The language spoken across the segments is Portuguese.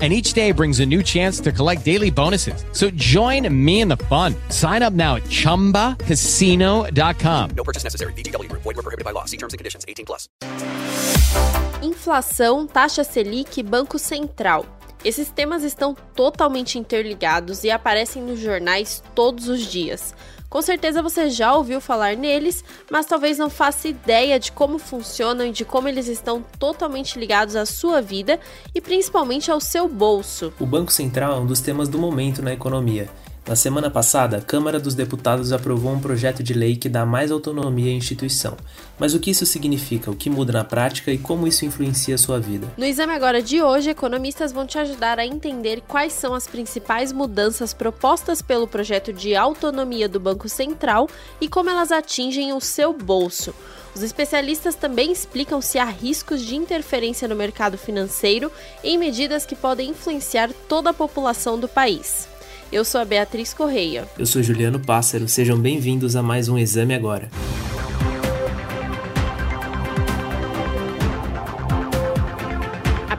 and each day brings a new chance to collect daily bonuses. So join me in the fun. Sign up now at ChumbaCasino.com. No purchase necessary. VGW Group. Void were prohibited by law. See terms and conditions. 18 plus. Inflação, taxa Selic e Banco Central. Esses temas estão totalmente interligados e aparecem nos jornais todos os dias. Com certeza você já ouviu falar neles, mas talvez não faça ideia de como funcionam e de como eles estão totalmente ligados à sua vida e principalmente ao seu bolso. O Banco Central é um dos temas do momento na economia na semana passada, a Câmara dos Deputados aprovou um projeto de lei que dá mais autonomia à instituição. Mas o que isso significa, o que muda na prática e como isso influencia a sua vida? No exame agora de hoje, economistas vão te ajudar a entender quais são as principais mudanças propostas pelo projeto de autonomia do Banco Central e como elas atingem o seu bolso. Os especialistas também explicam se há riscos de interferência no mercado financeiro em medidas que podem influenciar toda a população do país. Eu sou a Beatriz Correia. Eu sou Juliano Pássaro. Sejam bem-vindos a mais um Exame Agora.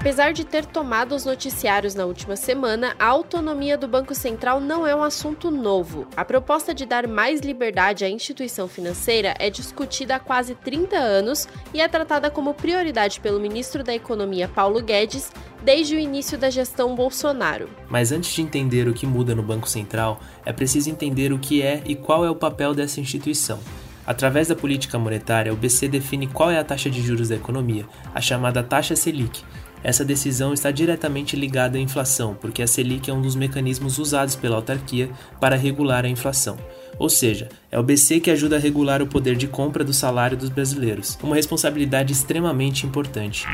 Apesar de ter tomado os noticiários na última semana, a autonomia do Banco Central não é um assunto novo. A proposta de dar mais liberdade à instituição financeira é discutida há quase 30 anos e é tratada como prioridade pelo ministro da Economia Paulo Guedes desde o início da gestão Bolsonaro. Mas antes de entender o que muda no Banco Central, é preciso entender o que é e qual é o papel dessa instituição. Através da política monetária, o BC define qual é a taxa de juros da economia, a chamada taxa Selic, essa decisão está diretamente ligada à inflação, porque a Selic é um dos mecanismos usados pela autarquia para regular a inflação. Ou seja, é o BC que ajuda a regular o poder de compra do salário dos brasileiros, uma responsabilidade extremamente importante.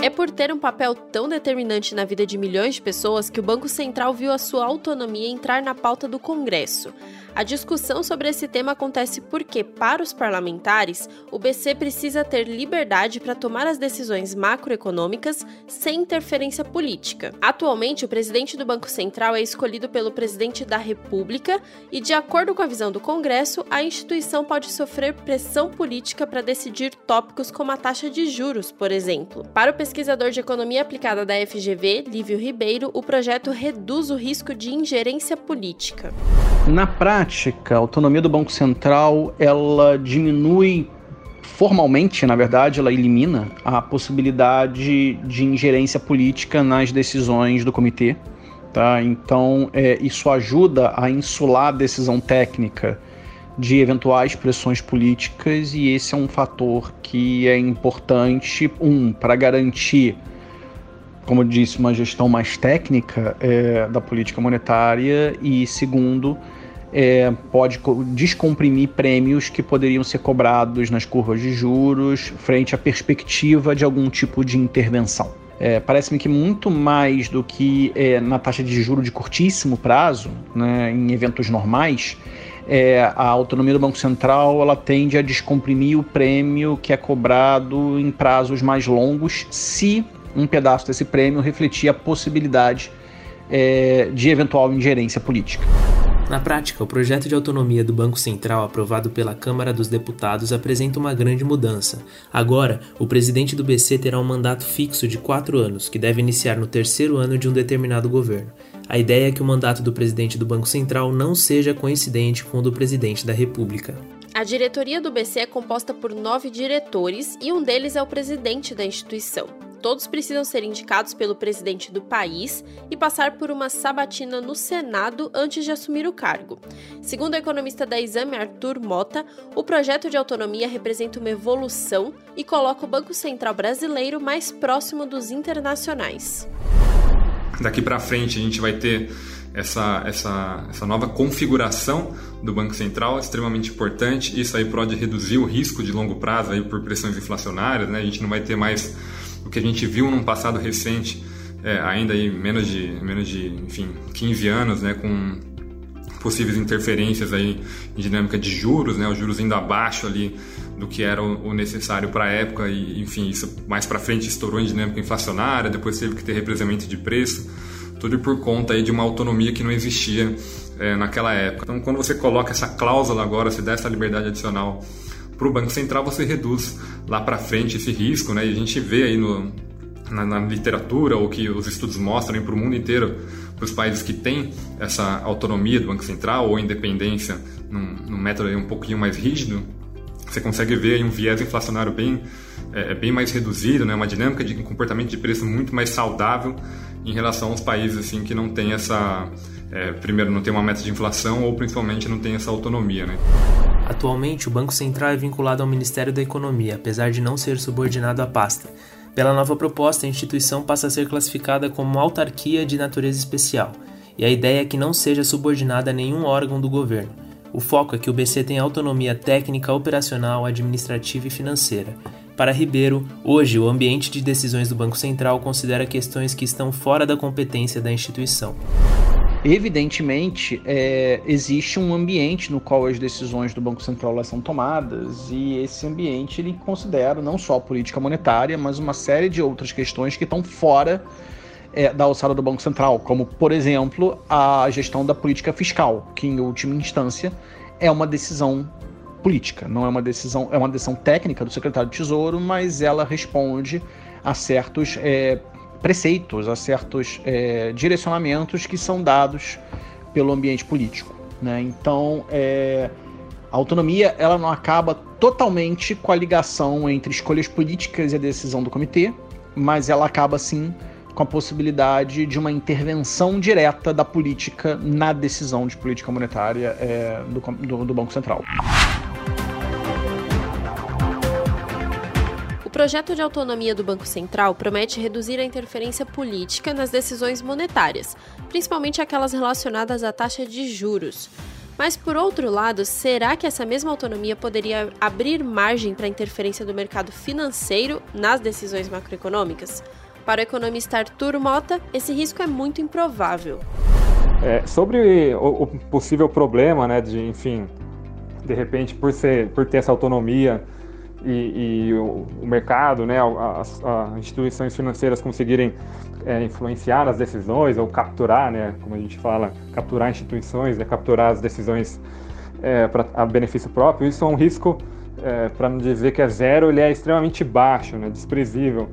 É por ter um papel tão determinante na vida de milhões de pessoas que o Banco Central viu a sua autonomia entrar na pauta do Congresso. A discussão sobre esse tema acontece porque, para os parlamentares, o BC precisa ter liberdade para tomar as decisões macroeconômicas sem interferência política. Atualmente, o presidente do Banco Central é escolhido pelo presidente da República e, de acordo com a visão do Congresso, a instituição pode sofrer pressão política para decidir tópicos como a taxa de juros, por exemplo. Para o pesquisador de economia aplicada da FGV, Lívio Ribeiro, o projeto reduz o risco de ingerência política. Na prática, prática, a autonomia do Banco Central ela diminui formalmente, na verdade, ela elimina a possibilidade de ingerência política nas decisões do comitê. Tá? Então, é, isso ajuda a insular a decisão técnica de eventuais pressões políticas, e esse é um fator que é importante, um, para garantir, como eu disse, uma gestão mais técnica é, da política monetária, e segundo, é, pode descomprimir prêmios que poderiam ser cobrados nas curvas de juros frente à perspectiva de algum tipo de intervenção. É, Parece-me que muito mais do que é, na taxa de juro de curtíssimo prazo, né, em eventos normais, é, a autonomia do Banco Central ela tende a descomprimir o prêmio que é cobrado em prazos mais longos, se um pedaço desse prêmio refletir a possibilidade é, de eventual ingerência política. Na prática, o projeto de autonomia do Banco Central aprovado pela Câmara dos Deputados apresenta uma grande mudança. Agora, o presidente do BC terá um mandato fixo de quatro anos, que deve iniciar no terceiro ano de um determinado governo. A ideia é que o mandato do presidente do Banco Central não seja coincidente com o do presidente da República. A diretoria do BC é composta por nove diretores e um deles é o presidente da instituição. Todos precisam ser indicados pelo presidente do país e passar por uma sabatina no Senado antes de assumir o cargo. Segundo o economista da Exame Arthur Mota, o projeto de autonomia representa uma evolução e coloca o Banco Central brasileiro mais próximo dos internacionais. Daqui para frente a gente vai ter essa, essa, essa nova configuração do Banco Central, extremamente importante. Isso aí pode reduzir o risco de longo prazo aí por pressões inflacionárias. Né? A gente não vai ter mais o que a gente viu num passado recente, é, ainda aí menos de, menos de enfim, 15 anos, né? com possíveis interferências aí em dinâmica de juros, né? os juros indo abaixo ali do que era o necessário para a época e enfim isso mais para frente estourou em dinâmica inflacionária, depois teve que ter represamento de preço tudo por conta aí de uma autonomia que não existia é, naquela época. Então, quando você coloca essa cláusula agora, se dá essa liberdade adicional para o Banco Central, você reduz lá para frente esse risco, né? E a gente vê aí no, na, na literatura, ou que os estudos mostram para o mundo inteiro, para os países que têm essa autonomia do Banco Central ou independência num, num método um pouquinho mais rígido, você consegue ver aí um viés inflacionário bem, é, é bem mais reduzido, né? uma dinâmica de comportamento de preço muito mais saudável em relação aos países assim que não tem essa é, primeiro não tem uma meta de inflação ou principalmente não tem essa autonomia, né? Atualmente, o Banco Central é vinculado ao Ministério da Economia, apesar de não ser subordinado à pasta. Pela nova proposta, a instituição passa a ser classificada como autarquia de natureza especial, e a ideia é que não seja subordinada a nenhum órgão do governo. O foco é que o BC tenha autonomia técnica, operacional, administrativa e financeira, para Ribeiro, hoje o ambiente de decisões do Banco Central considera questões que estão fora da competência da instituição. Evidentemente, é, existe um ambiente no qual as decisões do Banco Central são tomadas, e esse ambiente ele considera não só a política monetária, mas uma série de outras questões que estão fora é, da alçada do Banco Central, como, por exemplo, a gestão da política fiscal, que, em última instância, é uma decisão política, não é uma decisão, é uma decisão técnica do secretário de Tesouro, mas ela responde a certos é, preceitos, a certos é, direcionamentos que são dados pelo ambiente político. Né? Então, é, a autonomia ela não acaba totalmente com a ligação entre escolhas políticas e a decisão do comitê, mas ela acaba sim com a possibilidade de uma intervenção direta da política na decisão de política monetária é, do, do, do Banco Central. Projeto de autonomia do Banco Central promete reduzir a interferência política nas decisões monetárias, principalmente aquelas relacionadas à taxa de juros. Mas, por outro lado, será que essa mesma autonomia poderia abrir margem para a interferência do mercado financeiro nas decisões macroeconômicas? Para o economista Arthur Mota, esse risco é muito improvável. É, sobre o, o, possível problema, né, de, enfim, de repente, por, ser, por ter essa autonomia e, e o, o, mercado, né, as, as, instituições financeiras conseguirem é, influenciar as decisões ou capturar, né, como a gente fala, capturar instituições, né, capturar as decisões é, para a benefício próprio, isso é um risco, é, para não dizer que é zero, ele é extremamente baixo, né, desprezível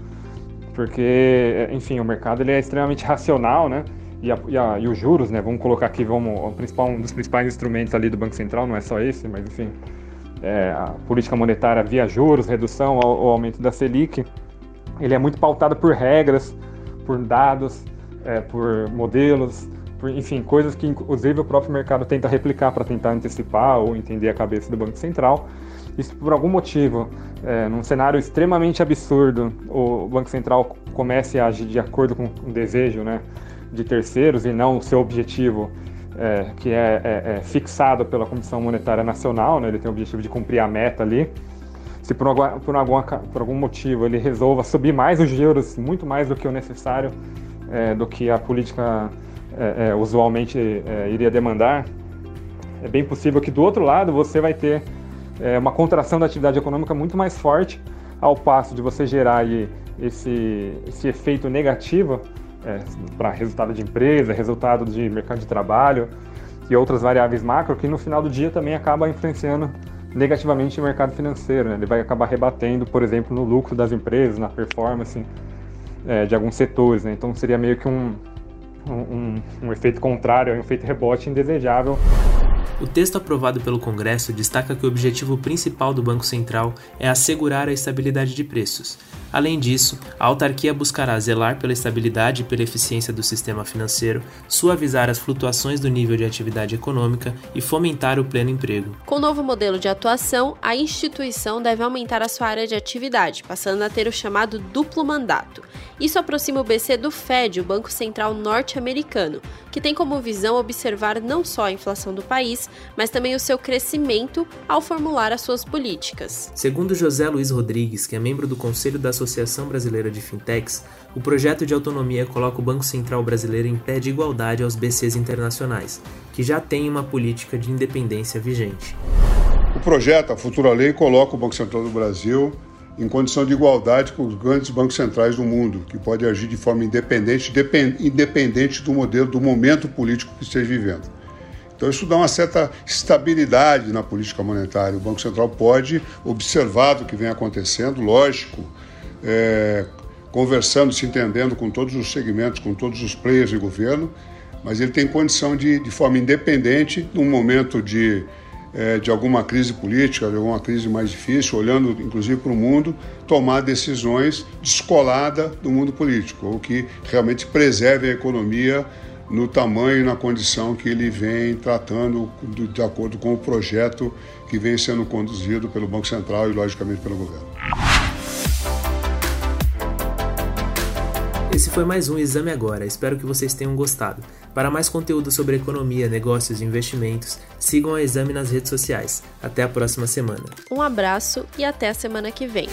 porque, enfim, o mercado ele é extremamente racional, né? E, a, e, a, e, os juros, né? Vamos colocar aqui, vamos, o principal, um dos principais instrumentos ali do Banco Central, não é só esse, mas enfim, é, a política monetária via juros, redução ou, aumento da Selic, ele é muito pautado por regras, por dados, é, por modelos, por, enfim, coisas que inclusive o próprio mercado tenta replicar para tentar antecipar ou entender a cabeça do Banco Central. Isso por algum motivo, é, num cenário extremamente absurdo, o Banco Central comece a agir de acordo com o desejo né, de terceiros e não o seu objetivo, é, que é, é, é, fixado pela Comissão Monetária Nacional, né, ele tem o objetivo de cumprir a meta ali. Se por algum, por, algum, por algum motivo ele resolva subir mais os juros, muito mais do que o necessário, é, do que a política é, usualmente iria demandar, é bem possível que do outro lado você vai ter é, uma contração da atividade econômica muito mais forte, ao passo de você gerar esse, esse efeito negativo é, para resultado de empresa, resultado de mercado de trabalho e outras variáveis macro, que no final do dia também acaba influenciando negativamente o mercado financeiro. Né? Ele vai acabar rebatendo, por exemplo, no lucro das empresas, na performance é, de alguns setores. Né? Então seria meio que um, um, um efeito contrário, um efeito rebote indesejável o texto aprovado pelo Congresso destaca que o objetivo principal do Banco Central é assegurar a estabilidade de preços. Além disso, a autarquia buscará zelar pela estabilidade e pela eficiência do sistema financeiro, suavizar as flutuações do nível de atividade econômica e fomentar o pleno emprego. Com o novo modelo de atuação, a instituição deve aumentar a sua área de atividade, passando a ter o chamado duplo mandato. Isso aproxima o BC do Fed, o Banco Central norte-americano, que tem como visão observar não só a inflação do país, mas também o seu crescimento ao formular as suas políticas. Segundo José Luiz Rodrigues, que é membro do Conselho da Associação Brasileira de Fintechs, o projeto de autonomia coloca o Banco Central brasileiro em pé de igualdade aos BCs internacionais, que já têm uma política de independência vigente. O projeto, a futura lei, coloca o Banco Central do Brasil em condição de igualdade com os grandes bancos centrais do mundo, que pode agir de forma independente, independente do modelo, do momento político que esteja vivendo. Então, isso dá uma certa estabilidade na política monetária. O Banco Central pode observar o que vem acontecendo, lógico, é, conversando, se entendendo com todos os segmentos, com todos os players do governo, mas ele tem condição de, de forma independente, num momento de é, de alguma crise política, de alguma crise mais difícil, olhando inclusive para o mundo, tomar decisões descolada do mundo político, ou que realmente preserve a economia no tamanho e na condição que ele vem tratando de acordo com o projeto que vem sendo conduzido pelo Banco Central e, logicamente, pelo governo. Foi mais um Exame Agora. Espero que vocês tenham gostado. Para mais conteúdo sobre economia, negócios e investimentos, sigam a Exame nas redes sociais. Até a próxima semana. Um abraço e até a semana que vem.